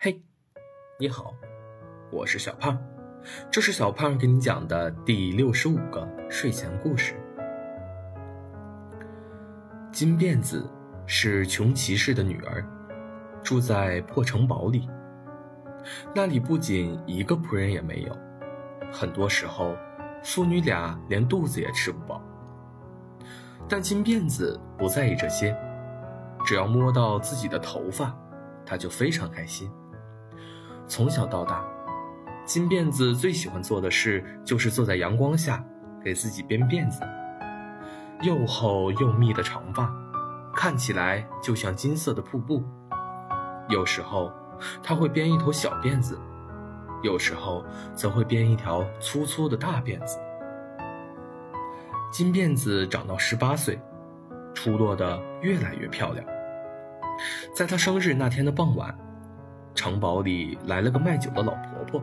嘿，你好，我是小胖，这是小胖给你讲的第六十五个睡前故事。金辫子是穷骑士的女儿，住在破城堡里。那里不仅一个仆人也没有，很多时候父女俩连肚子也吃不饱。但金辫子不在意这些，只要摸到自己的头发，他就非常开心。从小到大，金辫子最喜欢做的事就是坐在阳光下，给自己编辫子。又厚又密的长发，看起来就像金色的瀑布。有时候，他会编一头小辫子，有时候则会编一条粗粗的大辫子。金辫子长到十八岁，出落得越来越漂亮。在她生日那天的傍晚。城堡里来了个卖酒的老婆婆。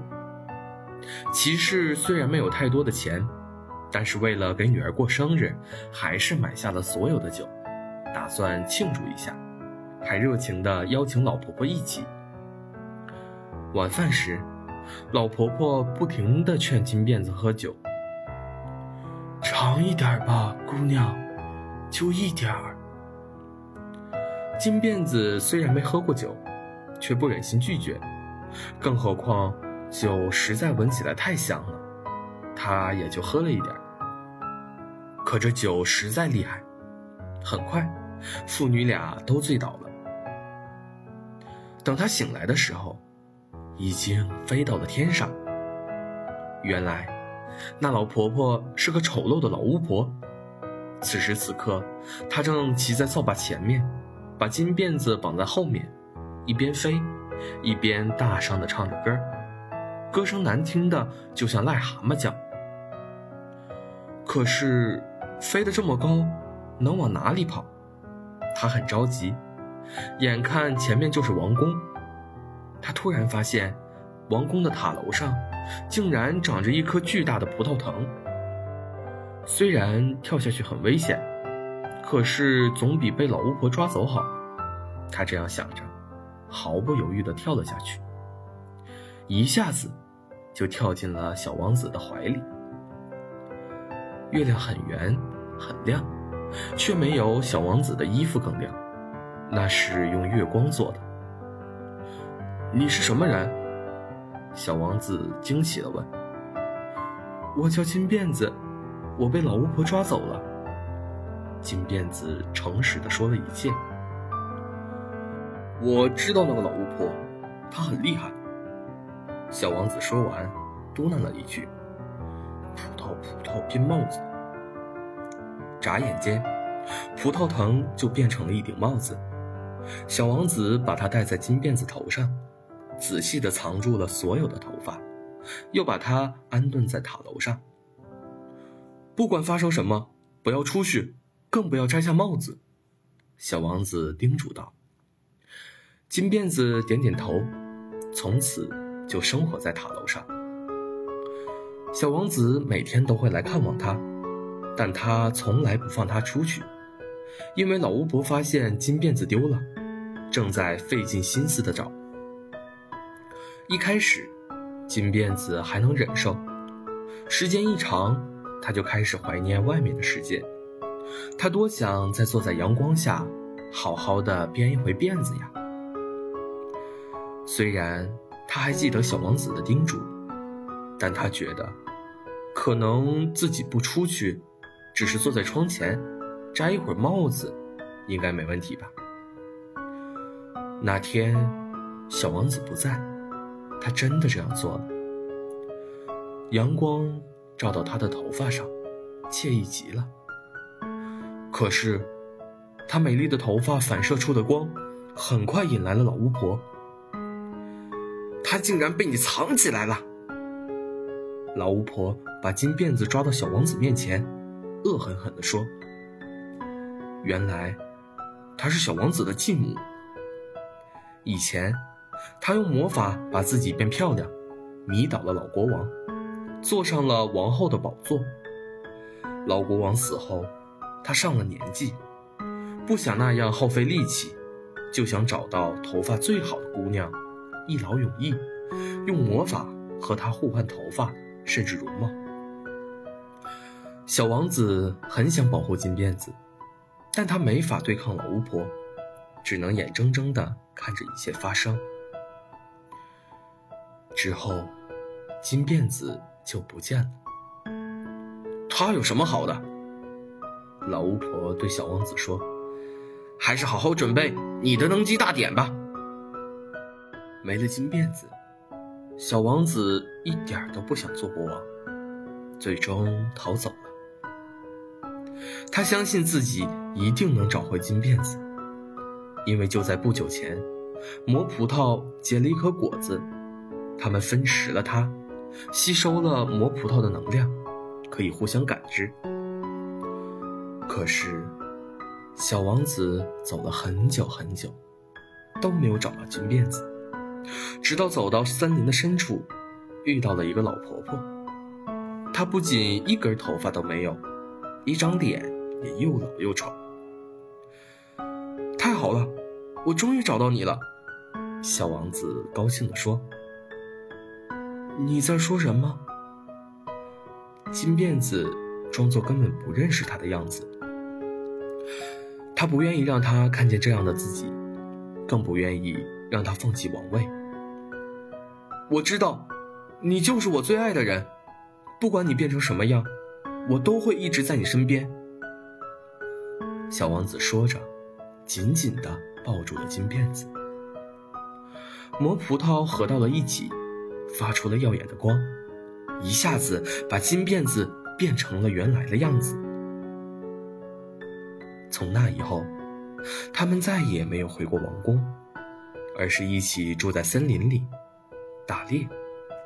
骑士虽然没有太多的钱，但是为了给女儿过生日，还是买下了所有的酒，打算庆祝一下，还热情地邀请老婆婆一起。晚饭时，老婆婆不停地劝金辫子喝酒：“尝一点吧，姑娘，就一点儿。”金辫子虽然没喝过酒。却不忍心拒绝，更何况酒实在闻起来太香了，他也就喝了一点。可这酒实在厉害，很快，父女俩都醉倒了。等他醒来的时候，已经飞到了天上。原来，那老婆婆是个丑陋的老巫婆。此时此刻，她正骑在扫把前面，把金辫子绑在后面。一边飞，一边大声地唱着歌歌声难听的就像癞蛤蟆叫。可是，飞得这么高，能往哪里跑？他很着急，眼看前面就是王宫。他突然发现，王宫的塔楼上竟然长着一棵巨大的葡萄藤。虽然跳下去很危险，可是总比被老巫婆抓走好。他这样想着。毫不犹豫地跳了下去，一下子就跳进了小王子的怀里。月亮很圆很亮，却没有小王子的衣服更亮，那是用月光做的。你是什么人？小王子惊奇地问。我叫金辫子，我被老巫婆抓走了。金辫子诚实地说了一切。我知道那个老巫婆，她很厉害。小王子说完，嘟囔了一句：“葡萄葡萄编帽子。”眨眼间，葡萄藤就变成了一顶帽子。小王子把它戴在金辫子头上，仔细地藏住了所有的头发，又把它安顿在塔楼上。不管发生什么，不要出去，更不要摘下帽子。小王子叮嘱道。金辫子点点头，从此就生活在塔楼上。小王子每天都会来看望他，但他从来不放他出去，因为老巫婆发现金辫子丢了，正在费尽心思的找。一开始，金辫子还能忍受，时间一长，他就开始怀念外面的世界。他多想再坐在阳光下，好好的编一回辫子呀。虽然他还记得小王子的叮嘱，但他觉得，可能自己不出去，只是坐在窗前，摘一会儿帽子，应该没问题吧。那天，小王子不在，他真的这样做了。阳光照到他的头发上，惬意极了。可是，他美丽的头发反射出的光，很快引来了老巫婆。他竟然被你藏起来了！老巫婆把金辫子抓到小王子面前，恶狠狠地说：“原来，她是小王子的继母。以前，她用魔法把自己变漂亮，迷倒了老国王，坐上了王后的宝座。老国王死后，她上了年纪，不想那样耗费力气，就想找到头发最好的姑娘。”一劳永逸，用魔法和他互换头发，甚至容貌。小王子很想保护金辫子，但他没法对抗老巫婆，只能眼睁睁地看着一切发生。之后，金辫子就不见了。他有什么好的？老巫婆对小王子说：“还是好好准备你的登基大典吧。”没了金辫子，小王子一点都不想做国王，最终逃走了。他相信自己一定能找回金辫子，因为就在不久前，魔葡萄结了一颗果子，他们分食了它，吸收了魔葡萄的能量，可以互相感知。可是，小王子走了很久很久，都没有找到金辫子，直到走到森林的深处，遇到了一个老婆婆。她不仅一根头发都没有，一张脸。也又老又丑，太好了，我终于找到你了！小王子高兴地说。你在说什么？金辫子装作根本不认识他的样子，他不愿意让他看见这样的自己，更不愿意让他放弃王位。我知道，你就是我最爱的人，不管你变成什么样，我都会一直在你身边。小王子说着，紧紧的抱住了金辫子。魔葡萄合到了一起，发出了耀眼的光，一下子把金辫子变成了原来的样子。从那以后，他们再也没有回过王宫，而是一起住在森林里，打猎、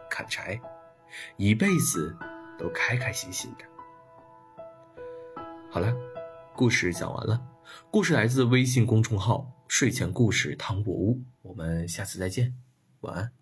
砍柴，一辈子都开开心心的。好了。故事讲完了，故事来自微信公众号“睡前故事糖果屋”，我们下次再见，晚安。